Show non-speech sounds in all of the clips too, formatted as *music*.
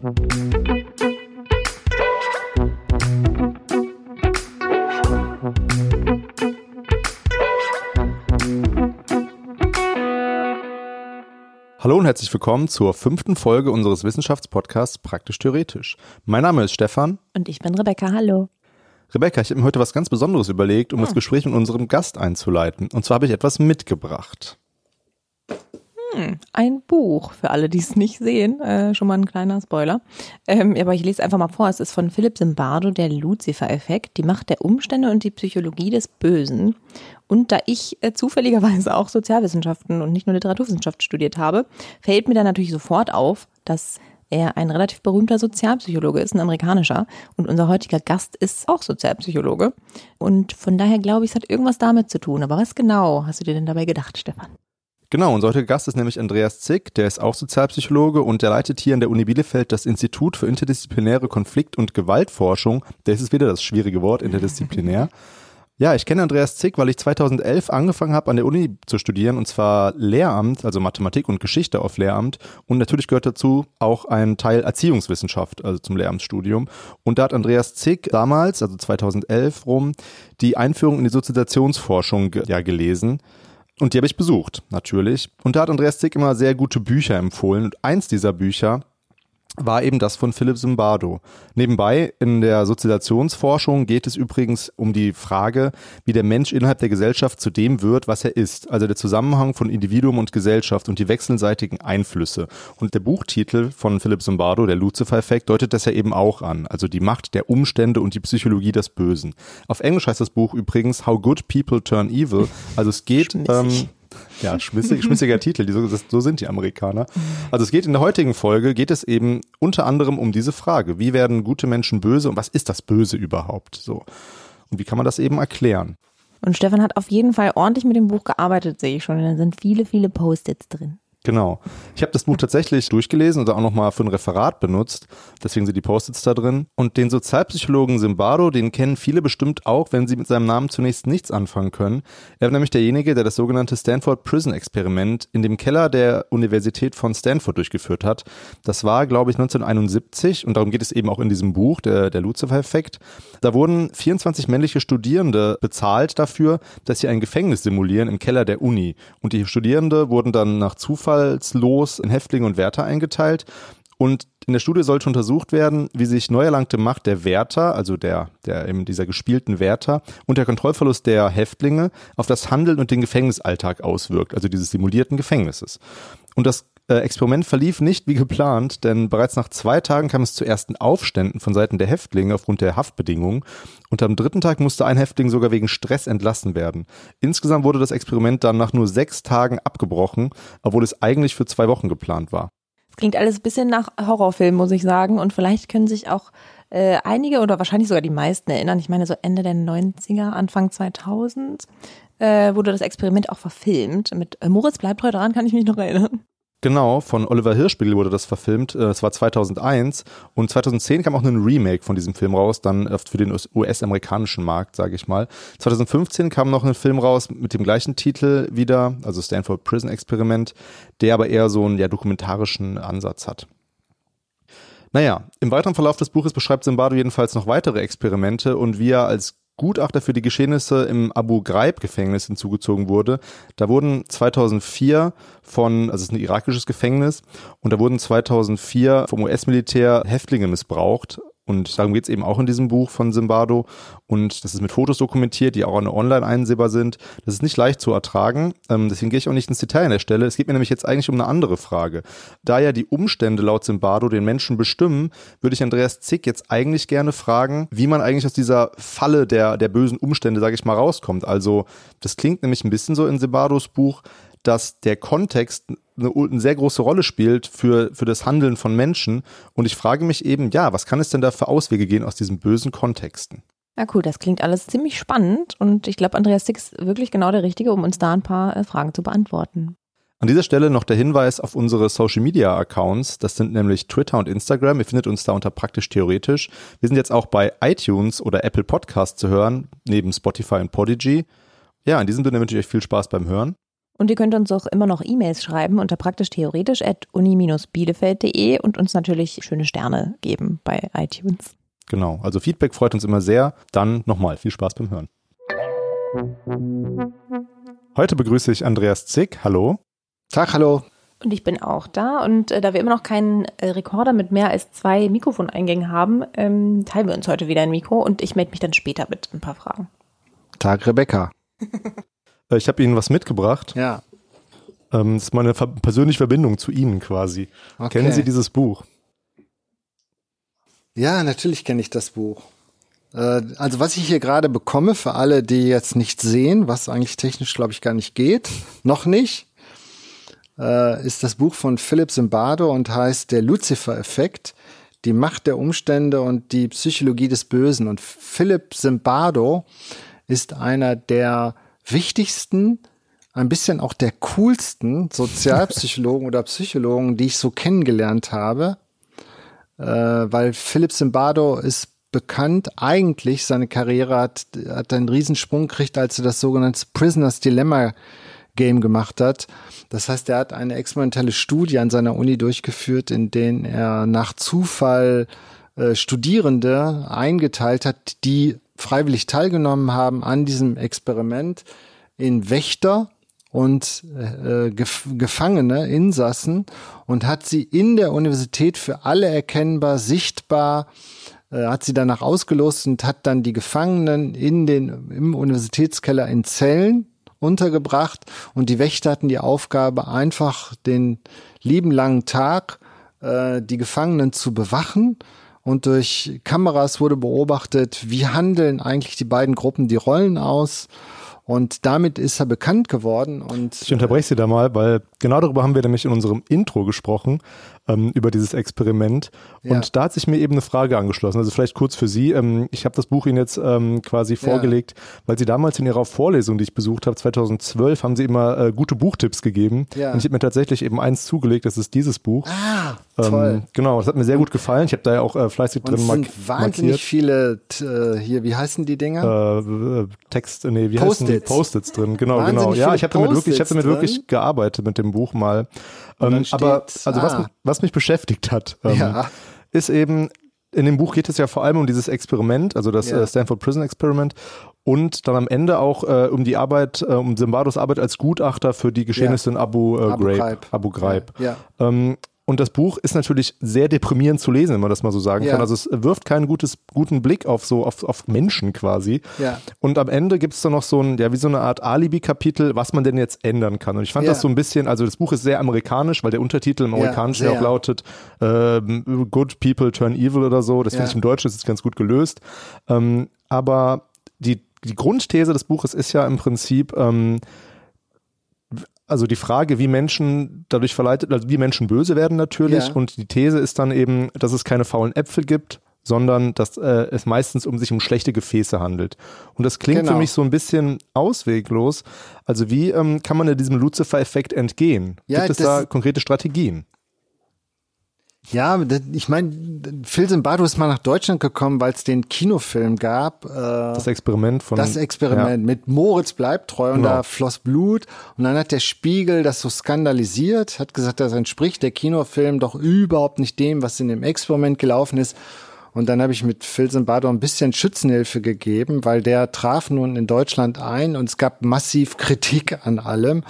Hallo und herzlich willkommen zur fünften Folge unseres Wissenschaftspodcasts Praktisch Theoretisch. Mein Name ist Stefan. Und ich bin Rebecca. Hallo. Rebecca, ich habe mir heute was ganz Besonderes überlegt, um hm. das Gespräch mit unserem Gast einzuleiten. Und zwar habe ich etwas mitgebracht. Hm, ein Buch, für alle, die es nicht sehen. Äh, schon mal ein kleiner Spoiler. Ähm, aber ich lese einfach mal vor. Es ist von Philipp Zimbardo, der Lucifer-Effekt, die Macht der Umstände und die Psychologie des Bösen. Und da ich äh, zufälligerweise auch Sozialwissenschaften und nicht nur Literaturwissenschaft studiert habe, fällt mir dann natürlich sofort auf, dass er ein relativ berühmter Sozialpsychologe ist, ein amerikanischer. Und unser heutiger Gast ist auch Sozialpsychologe. Und von daher glaube ich, es hat irgendwas damit zu tun. Aber was genau hast du dir denn dabei gedacht, Stefan? Genau, unser heutiger Gast ist nämlich Andreas Zick, der ist auch Sozialpsychologe und der leitet hier an der Uni Bielefeld das Institut für interdisziplinäre Konflikt- und Gewaltforschung. Das ist wieder das schwierige Wort, interdisziplinär. *laughs* Ja, ich kenne Andreas Zick, weil ich 2011 angefangen habe, an der Uni zu studieren, und zwar Lehramt, also Mathematik und Geschichte auf Lehramt. Und natürlich gehört dazu auch ein Teil Erziehungswissenschaft, also zum Lehramtsstudium. Und da hat Andreas Zick damals, also 2011 rum, die Einführung in die Sozialisationsforschung ja gelesen. Und die habe ich besucht, natürlich. Und da hat Andreas Zick immer sehr gute Bücher empfohlen. Und eins dieser Bücher war eben das von Philipp Zimbardo. Nebenbei in der Sozialisationsforschung geht es übrigens um die Frage, wie der Mensch innerhalb der Gesellschaft zu dem wird, was er ist. Also der Zusammenhang von Individuum und Gesellschaft und die wechselseitigen Einflüsse. Und der Buchtitel von Philipp Zimbardo, der Lucifer-Effekt, deutet das ja eben auch an. Also die Macht der Umstände und die Psychologie des Bösen. Auf Englisch heißt das Buch übrigens How Good People Turn Evil. Also es geht ähm, ja, schmissig, schmissiger Titel, so, so sind die Amerikaner. Also es geht in der heutigen Folge, geht es eben unter anderem um diese Frage, wie werden gute Menschen böse und was ist das Böse überhaupt? So. Und wie kann man das eben erklären? Und Stefan hat auf jeden Fall ordentlich mit dem Buch gearbeitet, sehe ich schon. Da sind viele, viele Post-its drin. Genau. Ich habe das Buch tatsächlich durchgelesen und auch nochmal für ein Referat benutzt. Deswegen sind die Post-its da drin. Und den Sozialpsychologen Simbardo, den kennen viele bestimmt auch, wenn sie mit seinem Namen zunächst nichts anfangen können. Er war nämlich derjenige, der das sogenannte Stanford Prison Experiment in dem Keller der Universität von Stanford durchgeführt hat. Das war, glaube ich, 1971 und darum geht es eben auch in diesem Buch, der, der Lucifer-Effekt. Da wurden 24 männliche Studierende bezahlt dafür, dass sie ein Gefängnis simulieren im Keller der Uni. Und die Studierende wurden dann nach Zufall zufallslos in Häftlinge und Wärter eingeteilt. Und in der Studie sollte untersucht werden, wie sich neu erlangte Macht der Wärter, also der, der eben dieser gespielten Wärter und der Kontrollverlust der Häftlinge auf das Handeln und den Gefängnisalltag auswirkt, also dieses simulierten Gefängnisses. Und das Experiment verlief nicht wie geplant, denn bereits nach zwei Tagen kam es zu ersten Aufständen von Seiten der Häftlinge aufgrund der Haftbedingungen und am dritten Tag musste ein Häftling sogar wegen Stress entlassen werden. Insgesamt wurde das Experiment dann nach nur sechs Tagen abgebrochen, obwohl es eigentlich für zwei Wochen geplant war. Klingt alles ein bisschen nach Horrorfilm, muss ich sagen. Und vielleicht können sich auch äh, einige oder wahrscheinlich sogar die meisten erinnern. Ich meine, so Ende der 90er, Anfang 2000 äh, wurde das Experiment auch verfilmt. Mit äh, Moritz bleibt heute dran, kann ich mich noch erinnern. Genau, von Oliver Hirschspiegel wurde das verfilmt. Äh, es war 2001 und 2010 kam auch ein Remake von diesem Film raus, dann für den US-amerikanischen Markt, sage ich mal. 2015 kam noch ein Film raus mit dem gleichen Titel wieder, also Stanford Prison Experiment, der aber eher so einen ja, dokumentarischen Ansatz hat. Naja, im weiteren Verlauf des Buches beschreibt Zimbardo jedenfalls noch weitere Experimente und wie er als Gutachter für die Geschehnisse im Abu Ghraib-Gefängnis hinzugezogen wurde. Da wurden 2004 von, also es ist ein irakisches Gefängnis, und da wurden 2004 vom US-Militär Häftlinge missbraucht und darum geht es eben auch in diesem Buch von Zimbardo. Und das ist mit Fotos dokumentiert, die auch online einsehbar sind. Das ist nicht leicht zu ertragen. Ähm, deswegen gehe ich auch nicht ins Detail an der Stelle. Es geht mir nämlich jetzt eigentlich um eine andere Frage. Da ja die Umstände laut Zimbardo den Menschen bestimmen, würde ich Andreas Zick jetzt eigentlich gerne fragen, wie man eigentlich aus dieser Falle der, der bösen Umstände, sage ich mal, rauskommt. Also das klingt nämlich ein bisschen so in Zimbardos Buch, dass der Kontext eine, eine, sehr große Rolle spielt für, für das Handeln von Menschen. Und ich frage mich eben, ja, was kann es denn da für Auswege gehen aus diesen bösen Kontexten? Ja, cool, das klingt alles ziemlich spannend und ich glaube, Andreas Dick ist wirklich genau der Richtige, um uns da ein paar äh, Fragen zu beantworten. An dieser Stelle noch der Hinweis auf unsere Social Media Accounts. Das sind nämlich Twitter und Instagram. Ihr findet uns da unter praktisch theoretisch. Wir sind jetzt auch bei iTunes oder Apple Podcast zu hören, neben Spotify und Podigy. Ja, in diesem Sinne wünsche ich euch viel Spaß beim Hören. Und ihr könnt uns auch immer noch E-Mails schreiben unter praktisch-theoretisch at uni-bielefeld.de und uns natürlich schöne Sterne geben bei iTunes. Genau, also Feedback freut uns immer sehr. Dann nochmal viel Spaß beim Hören. Heute begrüße ich Andreas Zick. Hallo. Tag, hallo. Und ich bin auch da. Und äh, da wir immer noch keinen äh, Rekorder mit mehr als zwei Mikrofoneingängen haben, ähm, teilen wir uns heute wieder ein Mikro und ich melde mich dann später mit ein paar Fragen. Tag, Rebecca. *laughs* Äh, ich habe Ihnen was mitgebracht. Ja. Ähm, das ist meine ver persönliche Verbindung zu Ihnen quasi. Okay. Kennen Sie dieses Buch? Ja, natürlich kenne ich das Buch. Äh, also was ich hier gerade bekomme, für alle, die jetzt nicht sehen, was eigentlich technisch, glaube ich, gar nicht geht, *laughs* noch nicht, äh, ist das Buch von Philip Zimbardo und heißt Der Lucifer-Effekt, die Macht der Umstände und die Psychologie des Bösen. Und Philip Zimbardo ist einer der wichtigsten, ein bisschen auch der coolsten Sozialpsychologen oder Psychologen, die ich so kennengelernt habe, äh, weil Philip Zimbardo ist bekannt, eigentlich seine Karriere hat, hat einen Riesensprung gekriegt, als er das sogenannte Prisoners Dilemma Game gemacht hat. Das heißt, er hat eine experimentelle Studie an seiner Uni durchgeführt, in denen er nach Zufall äh, Studierende eingeteilt hat, die freiwillig teilgenommen haben an diesem Experiment in Wächter und äh, Gef Gefangene, Insassen und hat sie in der Universität für alle erkennbar, sichtbar, äh, hat sie danach ausgelost und hat dann die Gefangenen in den, im Universitätskeller in Zellen untergebracht und die Wächter hatten die Aufgabe, einfach den lieben langen Tag äh, die Gefangenen zu bewachen. Und durch Kameras wurde beobachtet, wie handeln eigentlich die beiden Gruppen die Rollen aus. Und damit ist er bekannt geworden. Und Ich unterbreche Sie da mal, weil genau darüber haben wir nämlich in unserem Intro gesprochen, ähm, über dieses Experiment. Und Ja. da hat sich mir eben eine Frage angeschlossen. Also vielleicht kurz für Sie. Ähm, ich habe das Buch Ihnen jetzt ähm, quasi vorgelegt, weil Sie damals in Ihrer Vorlesung, die ich besucht habe, 2012, haben Sie immer äh, gute Buchtipps gegeben. Ja. Und ich habe mir tatsächlich eben eins zugelegt, das ist dieses Buch. ah, toll. Ähm, genau, das hat mir sehr gut gefallen. Ich habe da ja auch äh, fleißig und drin es mark sind wahnsinnig viele äh, hier, wie heißen die Dinger? äh, äh, Text, nee, wie heißen die? Post-its. Drin, genau, Wahnsinnig genau. Ja, ich habe damit wirklich, ich habe damit wirklich gearbeitet mit dem Buch mal. Ähm, aber also was, ah. mich- was mich beschäftigt hat, ähm, Ja. ist eben in dem Buch geht es ja vor allem um dieses Experiment, also das Ja. äh, Stanford Prison Experiment und dann am Ende auch äh, um die Arbeit, äh, um Zimbardos Arbeit als Gutachter für die Geschehnisse in Abu, äh, Abu Ghraib. Ghraib. Abu Ghraib. Ja. Ähm, und das Buch ist natürlich sehr deprimierend zu lesen, wenn man das mal so sagen Ja. kann. Also es wirft keinen gutes, guten Blick auf so auf, auf Menschen quasi. Ja. Und am Ende gibt es dann noch so ein, ja, wie so eine Art Alibi-Kapitel, was man denn jetzt ändern kann. Und ich fand Ja. das so ein bisschen, also das Buch ist sehr amerikanisch, weil der Untertitel im Amerikanischen ja auch lautet ähm, Good People Turn Evil oder so. Das finde ich im Deutschen ist es ganz gut gelöst. Ähm, aber die, die Grundthese des Buches ist ja im Prinzip, ähm, also die Frage, wie Menschen dadurch verleitet, also wie Menschen böse werden natürlich. Ja. Und die These ist dann eben, dass es keine faulen Äpfel gibt, sondern dass äh, es meistens um sich um schlechte Gefäße handelt. Und das klingt Genau. für mich so ein bisschen ausweglos. Also wie ähm, kann man denn diesem Lucifer-Effekt entgehen? Ja, gibt es da konkrete Strategien? Ja, ich meine, Phil Zimbardo ist mal nach Deutschland gekommen, weil es den Kinofilm gab. Äh, Das Experiment von das Experiment mit Moritz bleibt treu und Genau. da floss Blut und dann hat der Spiegel das so skandalisiert, hat gesagt, das entspricht der Kinofilm doch überhaupt nicht dem, was in dem Experiment gelaufen ist. Und dann habe ich mit Phil Zimbardo ein bisschen Schützenhilfe gegeben, weil der traf nun in Deutschland ein und es gab massiv Kritik an allem.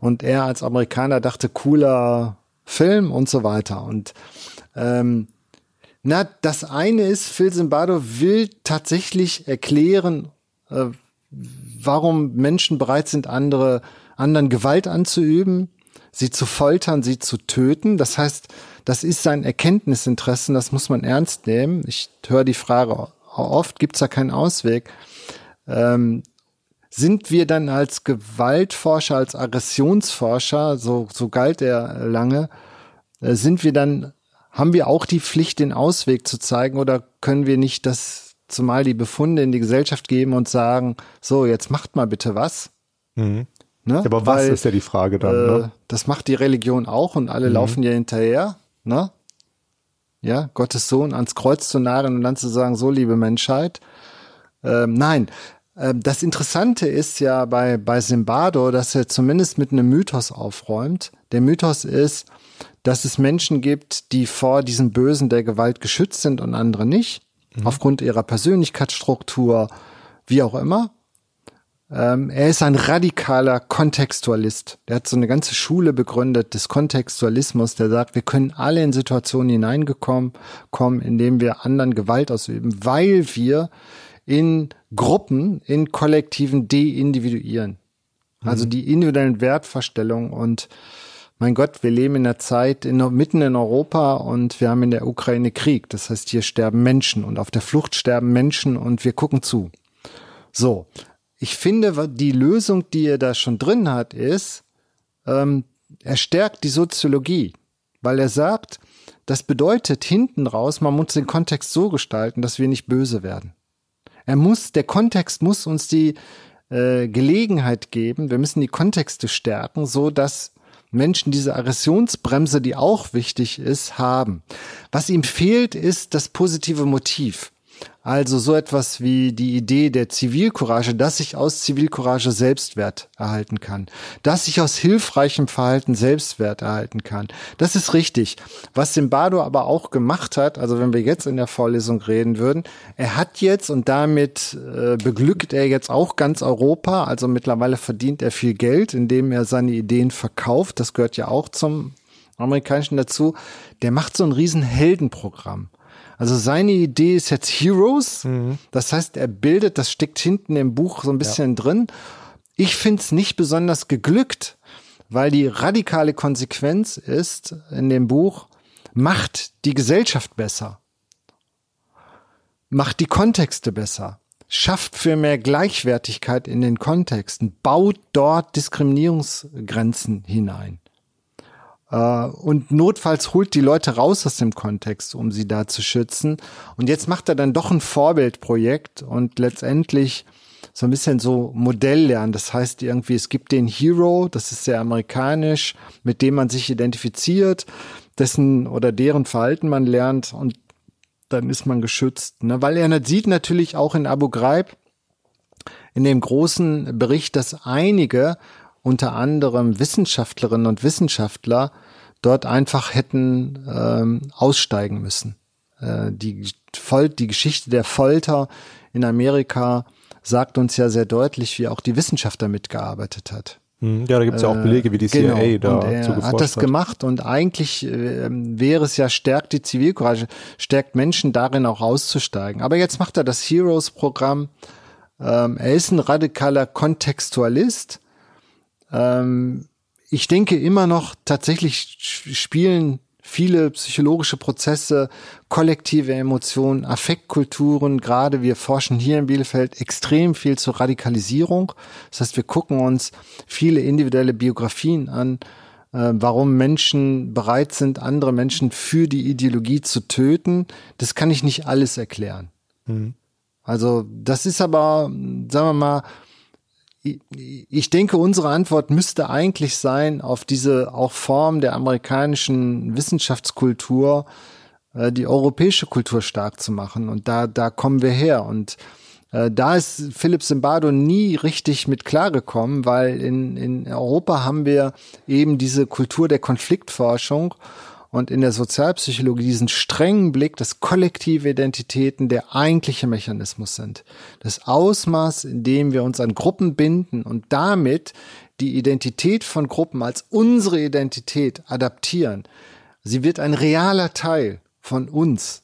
Und er als Amerikaner dachte, cooler Film und so weiter. Und ähm, na, das eine ist, Phil Zimbardo will tatsächlich erklären, äh, warum Menschen bereit sind, andere, anderen Gewalt anzuüben, sie zu foltern, sie zu töten. Das heißt, das ist sein Erkenntnisinteressen, das muss man ernst nehmen. Ich höre die Frage oft, gibt es da keinen Ausweg? Ähm, sind wir dann als Gewaltforscher, als Aggressionsforscher, so, so galt er lange, äh, sind wir dann, haben wir auch die Pflicht, den Ausweg zu zeigen oder können wir nicht das, zumal die Befunde in die Gesellschaft geben und sagen, so, jetzt macht mal bitte was? Mhm. Ne? Aber was Weil, ist ja die Frage dann? äh, ne? Das macht die Religion auch und alle laufen ja hinterher, ne? Ja, Gottes Sohn ans Kreuz zu nageln und dann zu sagen, so liebe Menschheit. Ähm, nein, das Interessante ist ja bei, bei Zimbardo, dass er zumindest mit einem Mythos aufräumt. Der Mythos ist, dass es Menschen gibt, die vor diesem Bösen der Gewalt geschützt sind und andere nicht, mhm. aufgrund ihrer Persönlichkeitsstruktur, wie auch immer. Ähm, er ist ein radikaler Kontextualist. Der hat so eine ganze Schule begründet des Kontextualismus, der sagt, wir können alle in Situationen hineingekommen kommen, in denen wir anderen Gewalt ausüben, weil wir in Gruppen, in Kollektiven deindividuieren. Also mhm. die individuellen Wertvorstellungen und mein Gott, wir leben in einer Zeit in, mitten in Europa und wir haben in der Ukraine Krieg. Das heißt, hier sterben Menschen und auf der Flucht sterben Menschen und wir gucken zu. So, ich finde, die Lösung, die er da schon drin hat, ist, ähm, er stärkt die Soziologie, weil er sagt, das bedeutet hinten raus, man muss den Kontext so gestalten, dass wir nicht böse werden. Er muss, der Kontext muss uns die äh, Gelegenheit geben, wir müssen die Kontexte stärken, so dass Menschen diese Aggressionsbremse, die auch wichtig ist, haben. Was ihm fehlt, ist das positive Motiv. Also so etwas wie die Idee der Zivilcourage, dass ich aus Zivilcourage Selbstwert erhalten kann, dass ich aus hilfreichem Verhalten Selbstwert erhalten kann. Das ist richtig. Was Simbado aber auch gemacht hat, also wenn wir jetzt in der Vorlesung reden würden, er hat jetzt und damit äh, beglückt er jetzt auch ganz Europa, also mittlerweile verdient er viel Geld, indem er seine Ideen verkauft. Das gehört ja auch zum amerikanischen dazu. Der macht so ein riesen Heldenprogramm. Also seine Idee ist jetzt Heroes. Mhm. Das heißt, er bildet, das steckt hinten im Buch so ein bisschen ja. drin. Ich finde es nicht besonders geglückt, weil die radikale Konsequenz ist in dem Buch, macht die Gesellschaft besser. Macht die Kontexte besser. Schafft für mehr Gleichwertigkeit in den Kontexten. Baut dort Diskriminierungsgrenzen hinein. Äh, und notfalls holt die Leute raus aus dem Kontext, um sie da zu schützen. Und jetzt macht er dann doch ein Vorbildprojekt und letztendlich so ein bisschen so Modelllernen. Das heißt irgendwie, es gibt den Hero, das ist sehr amerikanisch, mit dem man sich identifiziert, dessen oder deren Verhalten man lernt und dann ist man geschützt. Ne? Weil er sieht natürlich auch in Abu Ghraib, in dem großen Bericht, dass einige unter anderem Wissenschaftlerinnen und Wissenschaftler dort einfach hätten ähm, aussteigen müssen. Äh, die, Fol die Geschichte der Folter in Amerika sagt uns ja sehr deutlich, wie auch die Wissenschaft damit gearbeitet hat. Hm, ja, da gibt es ja auch Belege, wie die CIA genau. da und er hat das hat. gemacht und eigentlich äh, wäre es ja stärkt die Zivilcourage, stärkt Menschen darin auch auszusteigen. Aber jetzt macht er das Heroes-Programm. Ähm, er ist ein radikaler Kontextualist ähm, ich denke immer noch, tatsächlich spielen viele psychologische Prozesse, kollektive Emotionen, Affektkulturen, gerade wir forschen hier in Bielefeld extrem viel zur Radikalisierung. Das heißt, wir gucken uns viele individuelle Biografien an, äh, warum Menschen bereit sind, andere Menschen für die Ideologie zu töten. Das kann ich nicht alles erklären. Mhm. Also das ist aber, sagen wir mal, ich denke, unsere Antwort müsste eigentlich sein, auf diese auch Form der amerikanischen Wissenschaftskultur, äh, die europäische Kultur stark zu machen. Und da, da kommen wir her. Und äh, da ist Philipp Zimbardo nie richtig mit klargekommen, weil in, in Europa haben wir eben diese Kultur der Konfliktforschung und in der Sozialpsychologie diesen strengen Blick, dass kollektive Identitäten der eigentliche Mechanismus sind. Das Ausmaß, in dem wir uns an Gruppen binden und damit die Identität von Gruppen als unsere Identität adaptieren. Sie wird ein realer Teil von uns.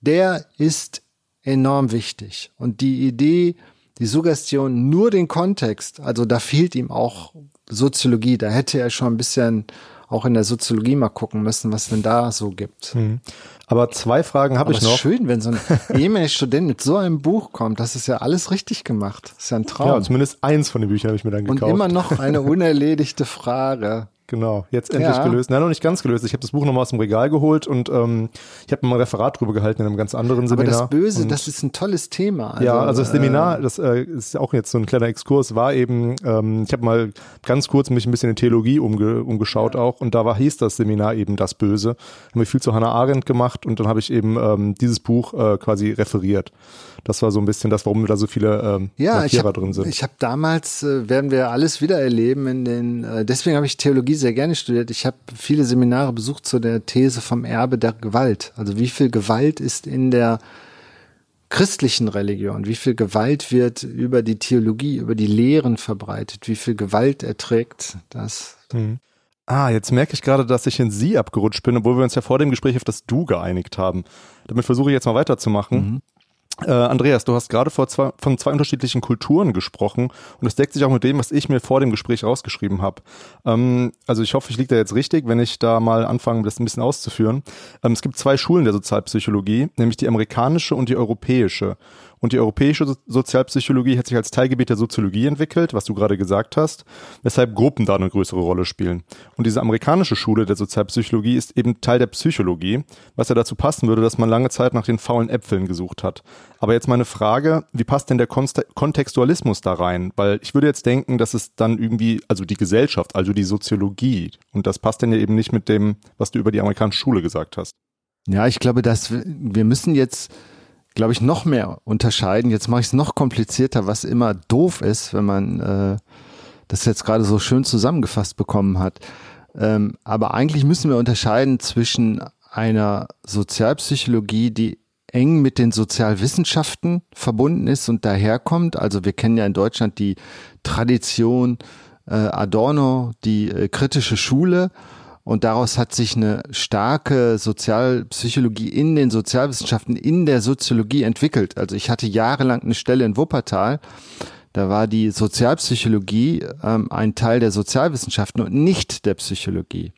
Der ist enorm wichtig. Und die Idee, die Suggestion, nur den Kontext, also da fehlt ihm auch Soziologie, da hätte er schon ein bisschen auch in der Soziologie mal gucken müssen, was denn da so gibt. Mhm. Aber zwei Fragen habe ich noch. Es ist schön, wenn so ein ehemaliger Student mit so einem Buch kommt. Das ist ja alles richtig gemacht. Das ist ja ein Traum. Ja, zumindest eins von den Büchern habe ich mir dann gekauft. Und immer noch eine *laughs* unerledigte Frage. Genau, jetzt endlich Ja. gelöst. Nein, noch nicht ganz gelöst. Ich habe das Buch nochmal aus dem Regal geholt und ähm, ich habe mal ein Referat drüber gehalten in einem ganz anderen Aber Seminar. das Böse, und das ist ein tolles Thema. Also, ja, also das Seminar, äh, das äh, ist auch jetzt so ein kleiner Exkurs, war eben, ähm, ich habe mal ganz kurz mich ein bisschen in Theologie umge umgeschaut auch und da war hieß das Seminar eben das Böse. Haben wir viel zu Hannah Arendt gemacht und dann habe ich eben ähm, dieses Buch äh, quasi referiert. Das war so ein bisschen das, warum da so viele ähm, ja, Markierer habe drin sind. ich hab damals, äh, werden wir alles wieder erleben in den, äh, deswegen habe ich Theologie sehr gerne studiert. Ich habe viele Seminare besucht zu der These vom Erbe der Gewalt. Also wie viel Gewalt ist in der christlichen Religion, wie viel Gewalt wird über die Theologie, über die Lehren verbreitet, wie viel Gewalt erträgt das. Ah, jetzt merke ich gerade, dass ich in Sie abgerutscht bin, obwohl wir uns ja vor dem Gespräch auf das Du geeinigt haben. Damit versuche ich jetzt mal weiterzumachen. Äh, Andreas, du hast gerade zwei, von zwei unterschiedlichen Kulturen gesprochen und das deckt sich auch mit dem, was ich mir vor dem Gespräch rausgeschrieben habe. Ähm, also ich hoffe, ich liege da jetzt richtig, wenn ich da mal anfange, das ein bisschen auszuführen. Ähm, es gibt zwei Schulen der Sozialpsychologie, nämlich die amerikanische und die europäische. Und die europäische so Sozialpsychologie hat sich als Teilgebiet der Soziologie entwickelt, was du gerade gesagt hast, weshalb Gruppen da eine größere Rolle spielen. Und diese amerikanische Schule der Sozialpsychologie ist eben Teil der Psychologie, was ja dazu passen würde, dass man lange Zeit nach den faulen Äpfeln gesucht hat. Aber jetzt meine Frage, wie passt denn der Konste Kontextualismus da rein? Weil ich würde jetzt denken, dass es dann irgendwie, also die Gesellschaft, also die Soziologie, und das passt dann ja eben nicht mit dem, was du über die amerikanische Schule gesagt hast. Ja, ich glaube, dass wir müssen jetzt, glaube ich, noch mehr unterscheiden. Jetzt mache ich es noch komplizierter, was immer doof ist, wenn man äh, das jetzt gerade so schön zusammengefasst bekommen hat. Ähm, aber eigentlich müssen wir unterscheiden zwischen einer Sozialpsychologie, die eng mit den Sozialwissenschaften verbunden ist und daherkommt. Also wir kennen ja in Deutschland die Tradition äh, Adorno, die äh, kritische Schule. Und daraus hat sich eine starke Sozialpsychologie in den Sozialwissenschaften, in der Soziologie entwickelt. Also ich hatte jahrelang eine Stelle in Wuppertal. Da war die Sozialpsychologie ähm, ein Teil der Sozialwissenschaften und nicht der Psychologie.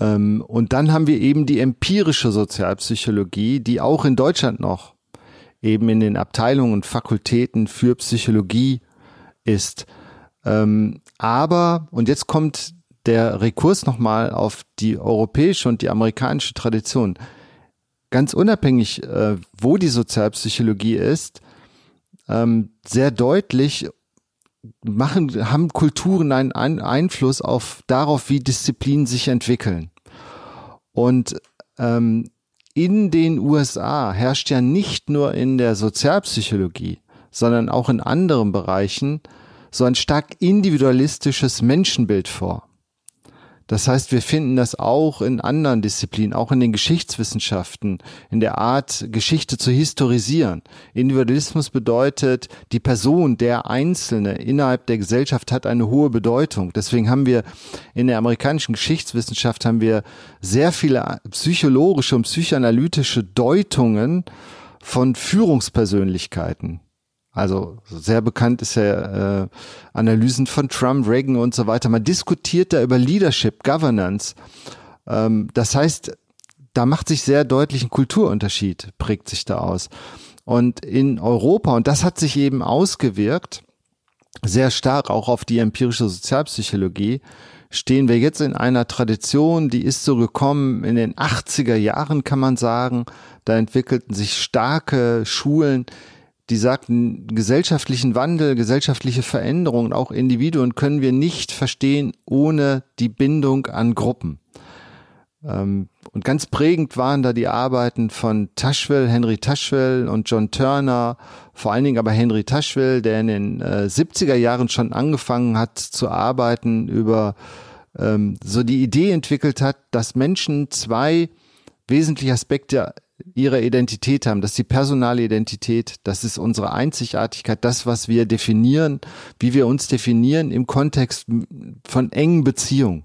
Ähm, und dann haben wir eben die empirische Sozialpsychologie, die auch in Deutschland noch eben in den Abteilungen und Fakultäten für Psychologie ist. Ähm, aber, und jetzt kommt der Rekurs nochmal auf die europäische und die amerikanische Tradition. Ganz unabhängig, äh, wo die Sozialpsychologie ist, ähm, sehr deutlich machen, haben Kulturen einen Ein Einfluss auf darauf, wie Disziplinen sich entwickeln. Und ähm, in den USA herrscht ja nicht nur in der Sozialpsychologie, sondern auch in anderen Bereichen so ein stark individualistisches Menschenbild vor. Das heißt, wir finden das auch in anderen Disziplinen, auch in den Geschichtswissenschaften, in der Art, Geschichte zu historisieren. Individualismus bedeutet, die Person, der Einzelne innerhalb der Gesellschaft hat eine hohe Bedeutung. Deswegen haben wir in der amerikanischen Geschichtswissenschaft haben wir sehr viele psychologische und psychoanalytische Deutungen von Führungspersönlichkeiten. Also sehr bekannt ist ja äh, Analysen von Trump, Reagan und so weiter. Man diskutiert da über Leadership, Governance. Ähm, das heißt, da macht sich sehr deutlich ein Kulturunterschied, prägt sich da aus. Und in Europa, und das hat sich eben ausgewirkt, sehr stark auch auf die empirische Sozialpsychologie, stehen wir jetzt in einer Tradition, die ist so gekommen in den 80er Jahren, kann man sagen. Da entwickelten sich starke Schulen, die sagten, gesellschaftlichen Wandel, gesellschaftliche Veränderungen, auch Individuen können wir nicht verstehen ohne die Bindung an Gruppen. Ähm, und ganz prägend waren da die Arbeiten von Tashwell, Henry Tashwell und John Turner, vor allen Dingen aber Henry Tashwell, der in den äh, 70er Jahren schon angefangen hat zu arbeiten über ähm, so die Idee entwickelt hat, dass Menschen zwei wesentliche Aspekte ihrer Identität haben. Das ist die personale Identität, das ist unsere Einzigartigkeit, das, was wir definieren, wie wir uns definieren im Kontext von engen Beziehungen,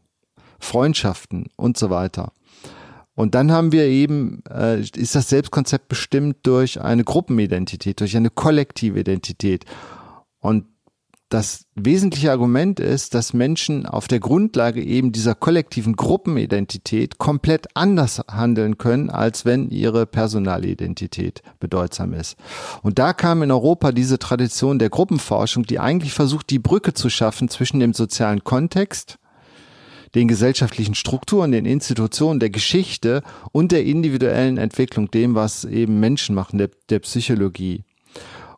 Freundschaften und so weiter. Und dann haben wir eben, äh, ist das Selbstkonzept bestimmt durch eine Gruppenidentität, durch eine kollektive Identität. Und das wesentliche Argument ist, dass Menschen auf der Grundlage eben dieser kollektiven Gruppenidentität komplett anders handeln können, als wenn ihre personale Identität bedeutsam ist. Und da kam in Europa diese Tradition der Gruppenforschung, die eigentlich versucht, die Brücke zu schaffen zwischen dem sozialen Kontext, den gesellschaftlichen Strukturen, den Institutionen, der Geschichte und der individuellen Entwicklung, dem, was eben Menschen machen, der, der Psychologie.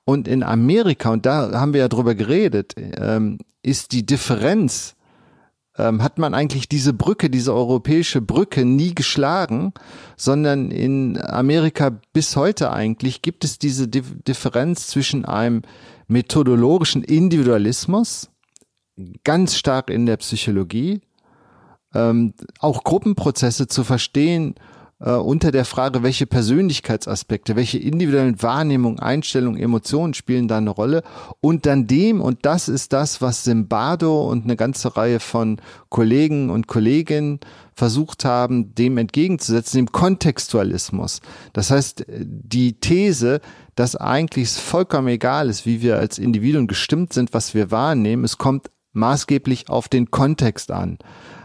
Und in Amerika, und da haben wir ja drüber geredet, ähm, ist die Differenz, ähm, hat man eigentlich diese Brücke, diese europäische Brücke nie geschlagen, sondern in Amerika bis heute eigentlich gibt es diese Differenz zwischen einem methodologischen Individualismus, ganz stark in der Psychologie, ähm, auch Gruppenprozesse zu verstehen äh, unter der Frage, welche Persönlichkeitsaspekte, welche individuellen Wahrnehmungen, Einstellungen, Emotionen spielen da eine Rolle und dann dem, und das ist das, was Simbardo und eine ganze Reihe von Kollegen und Kolleginnen versucht haben, dem entgegenzusetzen, dem Kontextualismus. Das heißt, die These, dass eigentlich es vollkommen egal ist, wie wir als Individuen gestimmt sind, was wir wahrnehmen, es kommt maßgeblich auf den Kontext an.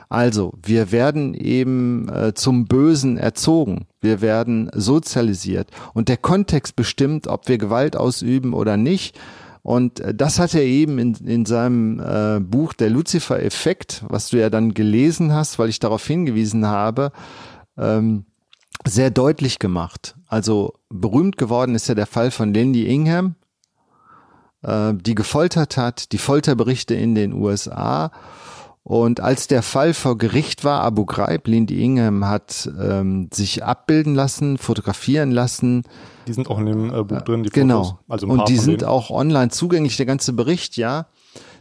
Also, wir werden eben äh, zum Bösen erzogen. Wir werden sozialisiert. Und der Kontext bestimmt, ob wir Gewalt ausüben oder nicht. Und äh, das hat er eben in, in seinem äh, Buch Der Lucifer-Effekt, was du ja dann gelesen hast, weil ich darauf hingewiesen habe, ähm, sehr deutlich gemacht. Also berühmt geworden ist ja der Fall von Lindy Ingham, äh, die gefoltert hat, die Folterberichte in den USA und als der Fall vor Gericht war, Abu Ghraib, Lindy Ingham hat ähm, sich abbilden lassen, fotografieren lassen. Die sind auch in dem äh, Buch drin, die genau. Fotos. Also Und die sind auch online zugänglich, der ganze Bericht, ja.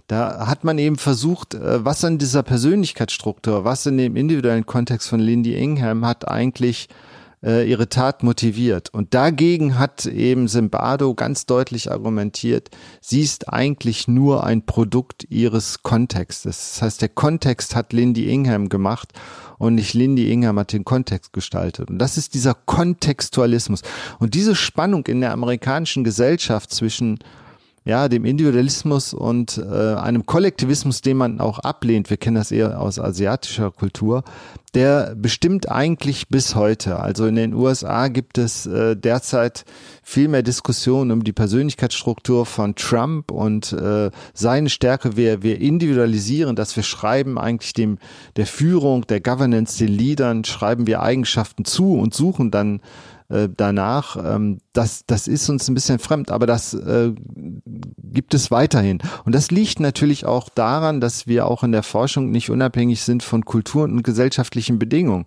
Da hat man eben versucht, äh, was an dieser Persönlichkeitsstruktur, was in dem individuellen Kontext von Lindy Ingham hat eigentlich äh, ihre Tat motiviert. Und dagegen hat eben Zimbardo ganz deutlich argumentiert, sie ist eigentlich nur ein Produkt ihres Kontextes. Das heißt, der Kontext hat Lindy Ingham gemacht und nicht Lindy Ingham hat den Kontext gestaltet. Und das ist dieser Kontextualismus. Und diese Spannung in der amerikanischen Gesellschaft zwischen ja, dem Individualismus und äh, einem Kollektivismus, den man auch ablehnt, wir kennen das eher aus asiatischer Kultur, der bestimmt eigentlich bis heute. Also in den USA gibt es äh, derzeit viel mehr Diskussionen um die Persönlichkeitsstruktur von Trump und äh, seine Stärke. Wir, wir individualisieren, dass wir schreiben eigentlich dem der Führung, der Governance, den Leadern, schreiben wir Eigenschaften zu und suchen dann äh, danach. Ähm, das, das ist uns ein bisschen fremd, aber das äh, gibt es weiterhin. Und das liegt natürlich auch daran, dass wir auch in der Forschung nicht unabhängig sind von Kulturen und gesellschaftlichen Bedingungen.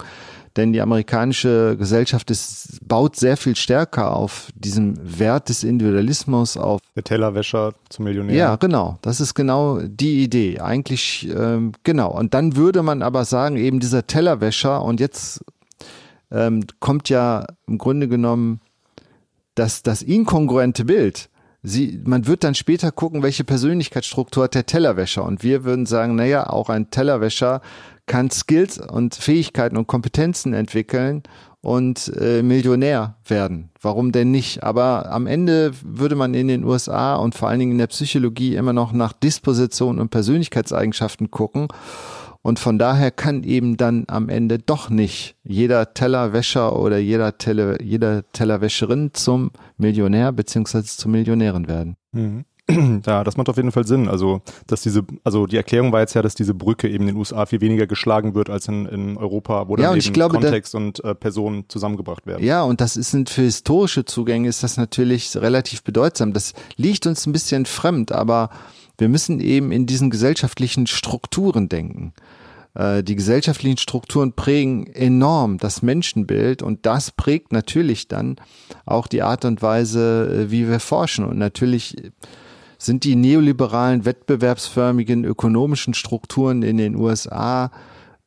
Denn die amerikanische Gesellschaft ist, baut sehr viel stärker auf diesem Wert des Individualismus, auf der Tellerwäscher zum Millionär. Ja, genau. Das ist genau die Idee. Eigentlich, ähm, genau. Und dann würde man aber sagen, eben dieser Tellerwäscher, und jetzt ähm, kommt ja im Grunde genommen das, das inkongruente Bild. Sie, man wird dann später gucken, welche Persönlichkeitsstruktur hat der Tellerwäscher. Und wir würden sagen, naja, auch ein Tellerwäscher kann Skills und Fähigkeiten und Kompetenzen entwickeln und äh, Millionär werden. Warum denn nicht? Aber am Ende würde man in den USA und vor allen Dingen in der Psychologie immer noch nach Disposition und Persönlichkeitseigenschaften gucken. Und von daher kann eben dann am Ende doch nicht jeder Tellerwäscher oder jeder, Teller, jeder Tellerwäscherin zum Millionär beziehungsweise zur Millionärin werden. Mhm. *clears throat* Ja, das macht auf jeden Fall Sinn. Also, dass diese, also die Erklärung war jetzt ja, dass diese Brücke eben in den USA viel weniger geschlagen wird als in, in Europa, wo dann ja, eben glaube, Kontext da, und äh, Personen zusammengebracht werden. Ja, und das ist für historische Zugänge ist das natürlich relativ bedeutsam. Das liegt uns ein bisschen fremd, aber wir müssen eben in diesen gesellschaftlichen Strukturen denken. Äh, die gesellschaftlichen Strukturen prägen enorm das Menschenbild und das prägt natürlich dann auch die Art und Weise, äh, wie wir forschen. Und natürlich sind die neoliberalen, wettbewerbsförmigen ökonomischen Strukturen in den USA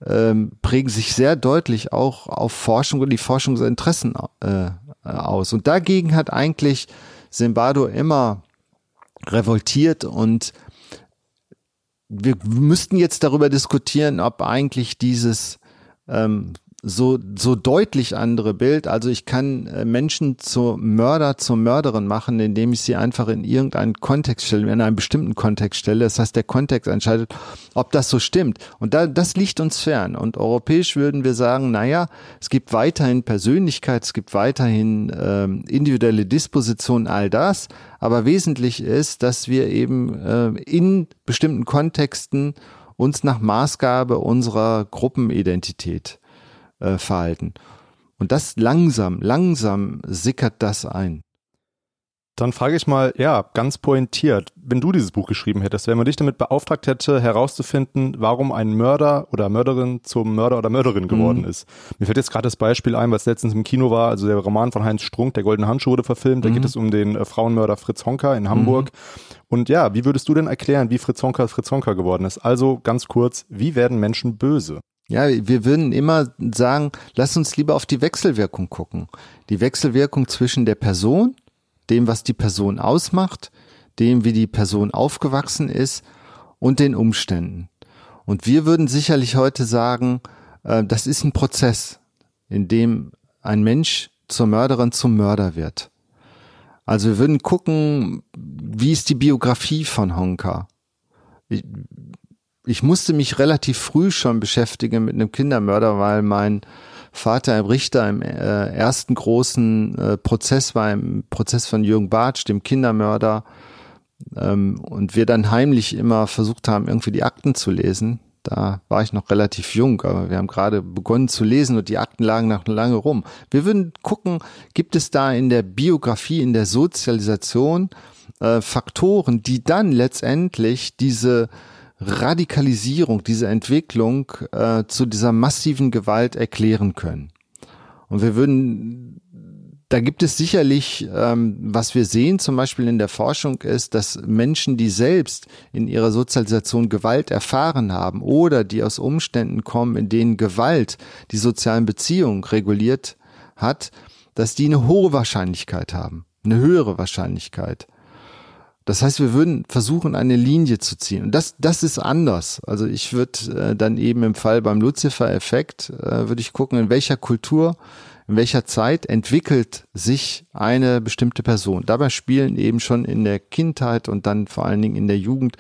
ähm, prägen sich sehr deutlich auch auf Forschung und die Forschungsinteressen äh, aus. Und dagegen hat eigentlich Zimbardo immer revoltiert und wir müssten jetzt darüber diskutieren, ob eigentlich dieses ähm, so, so deutlich andere Bild. Also ich kann äh, Menschen zu Mörder, zur Mörderin machen, indem ich sie einfach in irgendeinen Kontext stelle, in einen bestimmten Kontext stelle. Das heißt, der Kontext entscheidet, ob das so stimmt. Und da, das liegt uns fern. Und europäisch würden wir sagen, naja, es gibt weiterhin Persönlichkeit, es gibt weiterhin ähm, individuelle Disposition, all das. Aber wesentlich ist, dass wir eben äh, in bestimmten Kontexten uns nach Maßgabe unserer Gruppenidentität äh, verhalten. Und das langsam, langsam sickert das ein. Dann frage ich mal, ja, ganz pointiert, wenn du dieses Buch geschrieben hättest, wenn man dich damit beauftragt hätte, herauszufinden, warum ein Mörder oder Mörderin zum Mörder oder Mörderin geworden mhm. ist. Mir fällt jetzt gerade das Beispiel ein, was letztens im Kino war, also der Roman von Heinz Strunk, Der Goldene Handschuh wurde verfilmt, da geht mhm. es um den äh, Frauenmörder Fritz Honka in Hamburg. Mhm. Und ja, wie würdest du denn erklären, wie Fritz Honka Fritz Honka geworden ist? Also ganz kurz, wie werden Menschen böse? Ja, wir würden immer sagen, lass uns lieber auf die Wechselwirkung gucken. Die Wechselwirkung zwischen der Person dem, was die Person ausmacht, dem, wie die Person aufgewachsen ist und den Umständen. Und wir würden sicherlich heute sagen, äh, das ist ein Prozess, in dem ein Mensch zur Mörderin zum Mörder wird. Also wir würden gucken, wie ist die Biografie von Honka? Ich, musste mich relativ früh schon beschäftigen mit einem Kindermörder, weil mein Vater im Richter im äh, ersten großen äh, Prozess war, im Prozess von Jürgen Bartsch, dem Kindermörder, ähm, und wir dann heimlich immer versucht haben, irgendwie die Akten zu lesen. Da war ich noch relativ jung, aber wir haben gerade begonnen zu lesen und die Akten lagen noch lange rum. Wir würden gucken, gibt es da in der Biografie, in der Sozialisation äh, Faktoren, die dann letztendlich diese Radikalisierung, diese Entwicklung äh, zu dieser massiven Gewalt erklären können. Und wir würden, da gibt es sicherlich, ähm, was wir sehen zum Beispiel in der Forschung ist, dass Menschen, die selbst in ihrer Sozialisation Gewalt erfahren haben oder die aus Umständen kommen, in denen Gewalt die sozialen Beziehungen reguliert hat, dass die eine hohe Wahrscheinlichkeit haben, eine höhere Wahrscheinlichkeit das heißt, wir würden versuchen, eine Linie zu ziehen. Und das, das ist anders. Also ich würde äh, dann eben im Fall beim Lucifer-Effekt, äh, würde ich gucken, in welcher Kultur, in welcher Zeit entwickelt sich eine bestimmte Person. Dabei spielen eben schon in der Kindheit und dann vor allen Dingen in der Jugend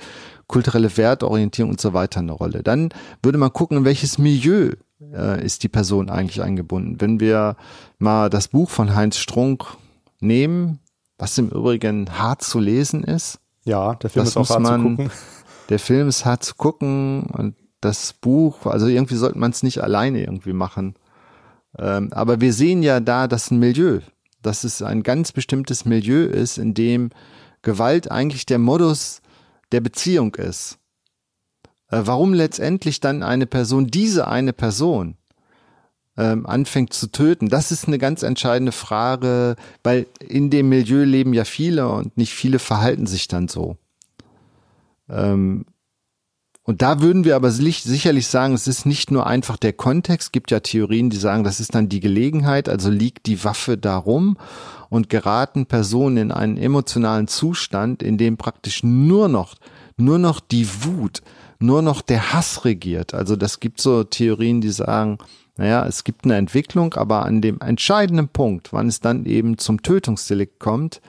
kulturelle Wertorientierung und so weiter eine Rolle. Dann würde man gucken, in welches Milieu äh, ist die Person eigentlich eingebunden. Wenn wir mal das Buch von Heinz Strunk nehmen, was im Übrigen hart zu lesen ist. Ja, der Film das ist auch hart man, zu gucken. *laughs* Der Film ist hart zu gucken und das Buch, also irgendwie sollte man es nicht alleine irgendwie machen. Ähm, aber wir sehen ja da, dass ein Milieu, dass es ein ganz bestimmtes Milieu ist, in dem Gewalt eigentlich der Modus der Beziehung ist. Äh, warum letztendlich dann eine Person, diese eine Person, ähm, anfängt zu töten? Das ist eine ganz entscheidende Frage, weil in dem Milieu leben ja viele und nicht viele verhalten sich dann so. Ähm, und da würden wir aber sicherlich sagen, es ist nicht nur einfach der Kontext, es gibt ja Theorien, die sagen, das ist dann die Gelegenheit, also liegt die Waffe darum und geraten Personen in einen emotionalen Zustand, in dem praktisch nur noch, nur noch die Wut, nur noch der Hass regiert. Also das gibt so Theorien, die sagen, naja, es gibt eine Entwicklung, aber an dem entscheidenden Punkt, wann es dann eben zum Tötungsdelikt kommt,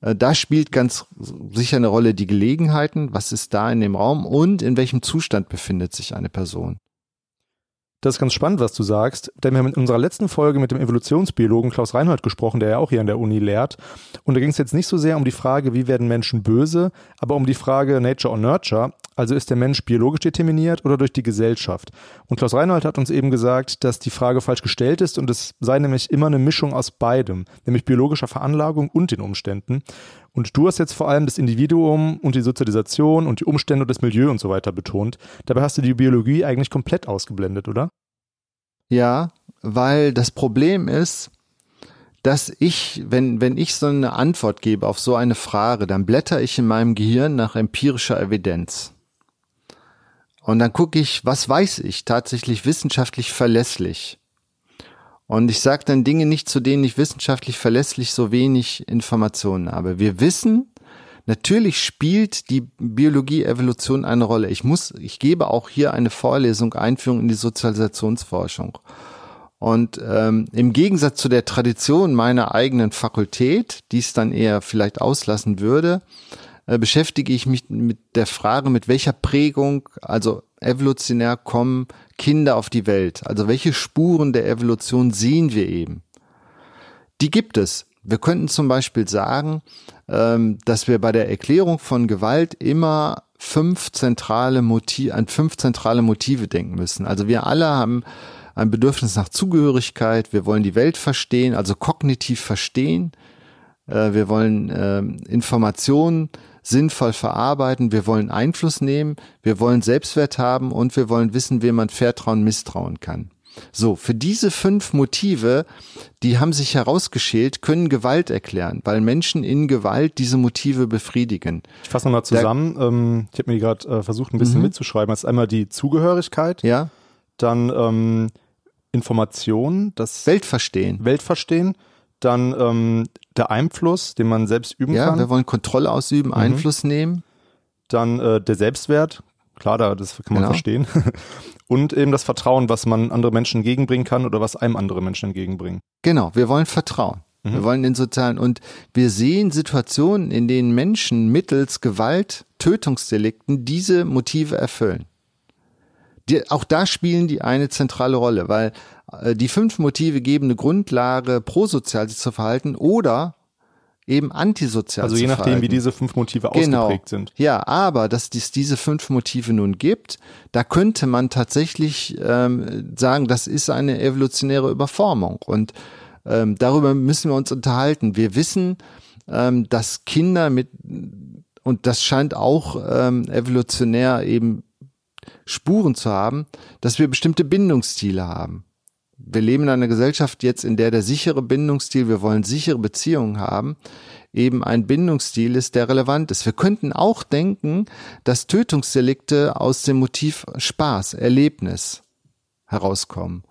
äh, da spielt ganz sicher eine Rolle die Gelegenheiten, was ist da in dem Raum und in welchem Zustand befindet sich eine Person. Das ist ganz spannend, was du sagst, denn wir haben in unserer letzten Folge mit dem Evolutionsbiologen Klaus Reinhold gesprochen, der ja auch hier an der Uni lehrt. Und da ging es jetzt nicht so sehr um die Frage, wie werden Menschen böse, aber um die Frage Nature or Nurture. Also ist der Mensch biologisch determiniert oder durch die Gesellschaft? Und Klaus Reinhold hat uns eben gesagt, dass die Frage falsch gestellt ist und es sei nämlich immer eine Mischung aus beidem, nämlich biologischer Veranlagung und den Umständen. Und du hast jetzt vor allem das Individuum und die Sozialisation und die Umstände und das Milieu und so weiter betont. Dabei hast du die Biologie eigentlich komplett ausgeblendet, oder? Ja, weil das Problem ist, dass ich, wenn, wenn ich so eine Antwort gebe auf so eine Frage, dann blätter ich in meinem Gehirn nach empirischer Evidenz. Und dann gucke ich, was weiß ich tatsächlich wissenschaftlich verlässlich. Und ich sage dann Dinge nicht, zu denen ich wissenschaftlich verlässlich so wenig Informationen habe. Wir wissen, natürlich spielt die Biologie Evolution eine Rolle. Ich muss, ich gebe auch hier eine Vorlesung Einführung in die Sozialisationsforschung. Und ähm, im Gegensatz zu der Tradition meiner eigenen Fakultät, die es dann eher vielleicht auslassen würde, äh, beschäftige ich mich mit der Frage, mit welcher Prägung, also evolutionär kommen Kinder auf die Welt. Also welche Spuren der Evolution sehen wir eben? Die gibt es. Wir könnten zum Beispiel sagen, ähm, dass wir bei der Erklärung von Gewalt immer fünf zentrale Motive, an fünf zentrale Motive denken müssen. Also wir alle haben ein Bedürfnis nach Zugehörigkeit. Wir wollen die Welt verstehen, also kognitiv verstehen. Äh, wir wollen äh, Informationen sinnvoll verarbeiten. Wir wollen Einfluss nehmen. Wir wollen Selbstwert haben und wir wollen wissen, wem man vertrauen, misstrauen kann. So, für diese fünf Motive, die haben sich herausgeschält, können Gewalt erklären, weil Menschen in Gewalt diese Motive befriedigen. Ich fasse nochmal zusammen. Ähm, ich habe mir gerade äh, versucht, ein bisschen mhm. mitzuschreiben. Das ist einmal die Zugehörigkeit. Ja. Dann ähm, Information, das Weltverstehen. Weltverstehen. Dann ähm, der Einfluss, den man selbst üben ja, kann. Ja, wir wollen Kontrolle ausüben, mhm. Einfluss nehmen. Dann äh, der Selbstwert, klar, da, das kann man genau. verstehen. *laughs* Und eben das Vertrauen, was man andere Menschen entgegenbringen kann oder was einem andere Menschen entgegenbringen. Genau, wir wollen Vertrauen. Mhm. Wir wollen den sozialen und wir sehen Situationen, in denen Menschen mittels Gewalt, Tötungsdelikten diese Motive erfüllen. Die, auch da spielen die eine zentrale Rolle, weil die fünf Motive geben eine Grundlage, prosozial sich zu verhalten oder eben antisozial Also je nachdem, verhalten. wie diese fünf Motive genau. ausgeprägt sind. Ja, aber dass es diese fünf Motive nun gibt, da könnte man tatsächlich ähm, sagen, das ist eine evolutionäre Überformung. Und ähm, darüber müssen wir uns unterhalten. Wir wissen, ähm, dass Kinder mit, und das scheint auch ähm, evolutionär eben Spuren zu haben, dass wir bestimmte Bindungsstile haben wir leben in einer Gesellschaft jetzt, in der der sichere Bindungsstil, wir wollen sichere Beziehungen haben, eben ein Bindungsstil ist, der relevant ist. Wir könnten auch denken, dass Tötungsdelikte aus dem Motiv Spaß, Erlebnis herauskommen.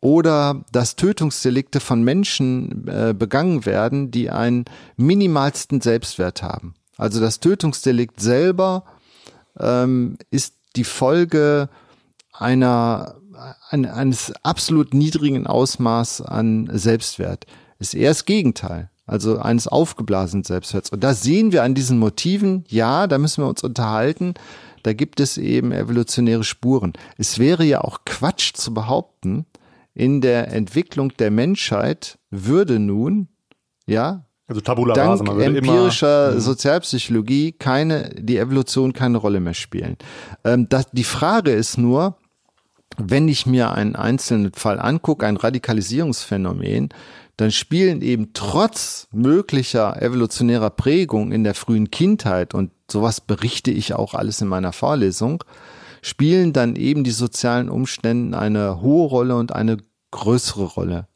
Oder dass Tötungsdelikte von Menschen äh, begangen werden, die einen minimalsten Selbstwert haben. Also das Tötungsdelikt selber ähm, ist die Folge einer ein, eines absolut niedrigen Ausmaß an Selbstwert. Ist eher das Gegenteil. Also eines aufgeblasenen Selbstwerts. Und da sehen wir an diesen Motiven, ja, da müssen wir uns unterhalten. Da gibt es eben evolutionäre Spuren. Es wäre ja auch Quatsch zu behaupten, in der Entwicklung der Menschheit würde nun, ja, also Tabula dank rasa, empirischer immer. Sozialpsychologie keine, die Evolution keine Rolle mehr spielen. Ähm, das, die Frage ist nur, wenn ich mir einen einzelnen Fall angucke, ein Radikalisierungsphänomen, dann spielen eben trotz möglicher evolutionärer Prägung in der frühen Kindheit, und sowas berichte ich auch alles in meiner Vorlesung, spielen dann eben die sozialen Umstände eine hohe Rolle und eine größere Rolle.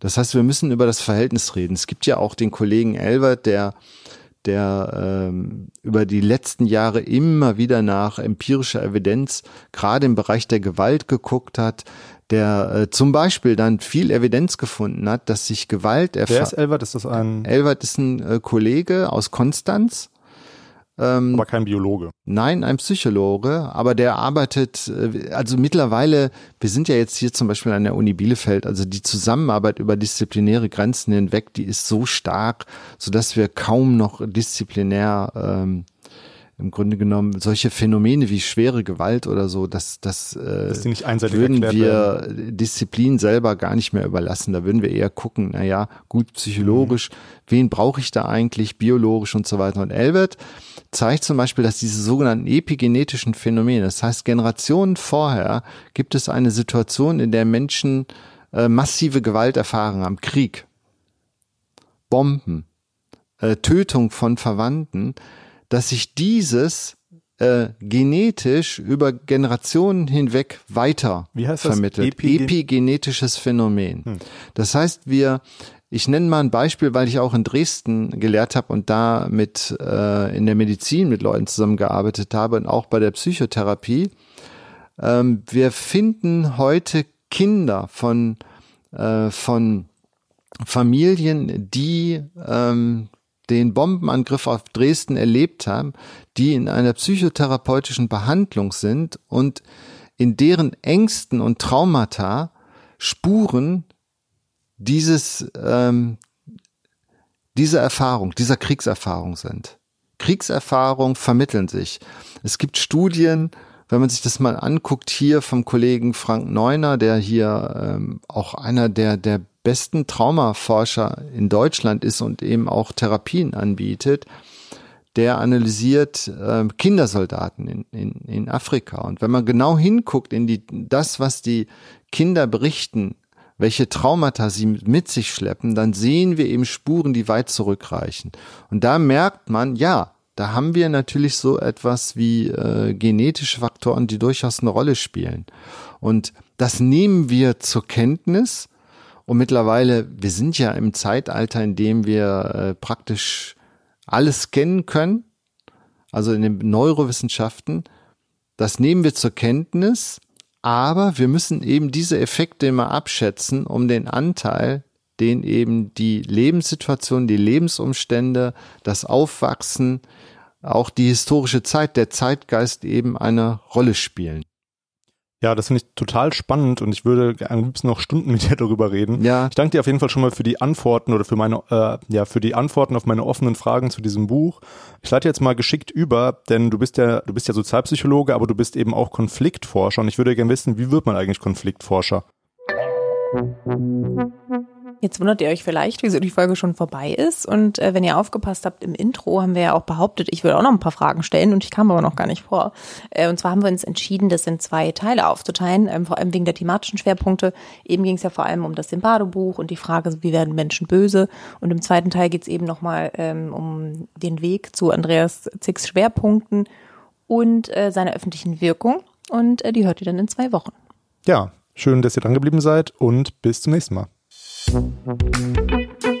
Das heißt, wir müssen über das Verhältnis reden. Es gibt ja auch den Kollegen Elbert, der der ähm, über die letzten Jahre immer wieder nach empirischer Evidenz, gerade im Bereich der Gewalt geguckt hat, der äh, zum Beispiel dann viel Evidenz gefunden hat, dass sich Gewalt Wer ist Elbert? Ist das ein? Elbert ist ein äh, Kollege aus Konstanz, ähm, aber kein Biologe. Nein, ein Psychologe, aber der arbeitet, äh, also mittlerweile, wir sind ja jetzt hier zum Beispiel an der Uni Bielefeld, also die Zusammenarbeit über disziplinäre Grenzen hinweg, die ist so stark, so dass wir kaum noch disziplinär ähm, im Grunde genommen solche Phänomene wie schwere Gewalt oder so, das, das, äh, das nicht einseitig würden wir werden. Disziplin selber gar nicht mehr überlassen. Da würden wir eher gucken, na ja, gut psychologisch, mhm. wen brauche ich da eigentlich, biologisch und so weiter. Und Elbert zeigt zum Beispiel, dass diese sogenannten epigenetischen Phänomene, das heißt Generationen vorher, gibt es eine Situation, in der Menschen äh, massive Gewalt erfahren haben, Krieg, Bomben, äh, Tötung von Verwandten, dass sich dieses äh, genetisch über Generationen hinweg weiter Wie heißt vermittelt. Epigen Epigenetisches Phänomen. Hm. Das heißt, wir, ich nenne mal ein Beispiel, weil ich auch in Dresden gelehrt habe und da mit äh, in der Medizin mit Leuten zusammengearbeitet habe und auch bei der Psychotherapie. Ähm, wir finden heute Kinder von äh, von Familien, die ähm, den Bombenangriff auf Dresden erlebt haben, die in einer psychotherapeutischen Behandlung sind und in deren Ängsten und Traumata Spuren dieses, ähm, dieser Erfahrung, dieser Kriegserfahrung sind. Kriegserfahrung vermitteln sich. Es gibt Studien, wenn man sich das mal anguckt, hier vom Kollegen Frank Neuner, der hier ähm, auch einer der, der besten Traumaforscher in Deutschland ist und eben auch Therapien anbietet, der analysiert äh, Kindersoldaten in, in, in Afrika. Und wenn man genau hinguckt in die, das, was die Kinder berichten, welche Traumata sie mit sich schleppen, dann sehen wir eben Spuren, die weit zurückreichen. Und da merkt man, ja, da haben wir natürlich so etwas wie äh, genetische Faktoren, die durchaus eine Rolle spielen. Und das nehmen wir zur Kenntnis. Und mittlerweile, wir sind ja im Zeitalter, in dem wir äh, praktisch alles kennen können, also in den Neurowissenschaften. Das nehmen wir zur Kenntnis, aber wir müssen eben diese Effekte immer abschätzen, um den Anteil den eben die Lebenssituation, die Lebensumstände, das Aufwachsen, auch die historische Zeit, der Zeitgeist eben eine Rolle spielen. Ja, das finde ich total spannend und ich würde am liebsten noch Stunden *laughs* mit dir darüber reden. Ja. Ich danke dir auf jeden Fall schon mal für die Antworten oder für meine, äh, ja, für die Antworten auf meine offenen Fragen zu diesem Buch. Ich leite jetzt mal geschickt über, denn du bist ja, du bist ja Sozialpsychologe, aber du bist eben auch Konfliktforscher und ich würde gerne wissen, wie wird man eigentlich Konfliktforscher? Jetzt wundert ihr euch vielleicht, wieso die Folge schon vorbei ist. Und äh, wenn ihr aufgepasst habt, im Intro haben wir ja auch behauptet, ich würde auch noch ein paar Fragen stellen und ich kam aber noch gar nicht vor. Äh, und zwar haben wir uns entschieden, das in zwei Teile aufzuteilen, ähm, vor allem wegen der thematischen Schwerpunkte. Eben ging es ja vor allem um das Simbado-Buch und die Frage, wie werden Menschen böse. Und im zweiten Teil geht es eben nochmal ähm, um den Weg zu Andreas Zicks Schwerpunkten und äh, seiner öffentlichen Wirkung. Und äh, die hört ihr dann in zwei Wochen. Ja, schön, dass ihr dran geblieben seid und bis zum nächsten Mal. You.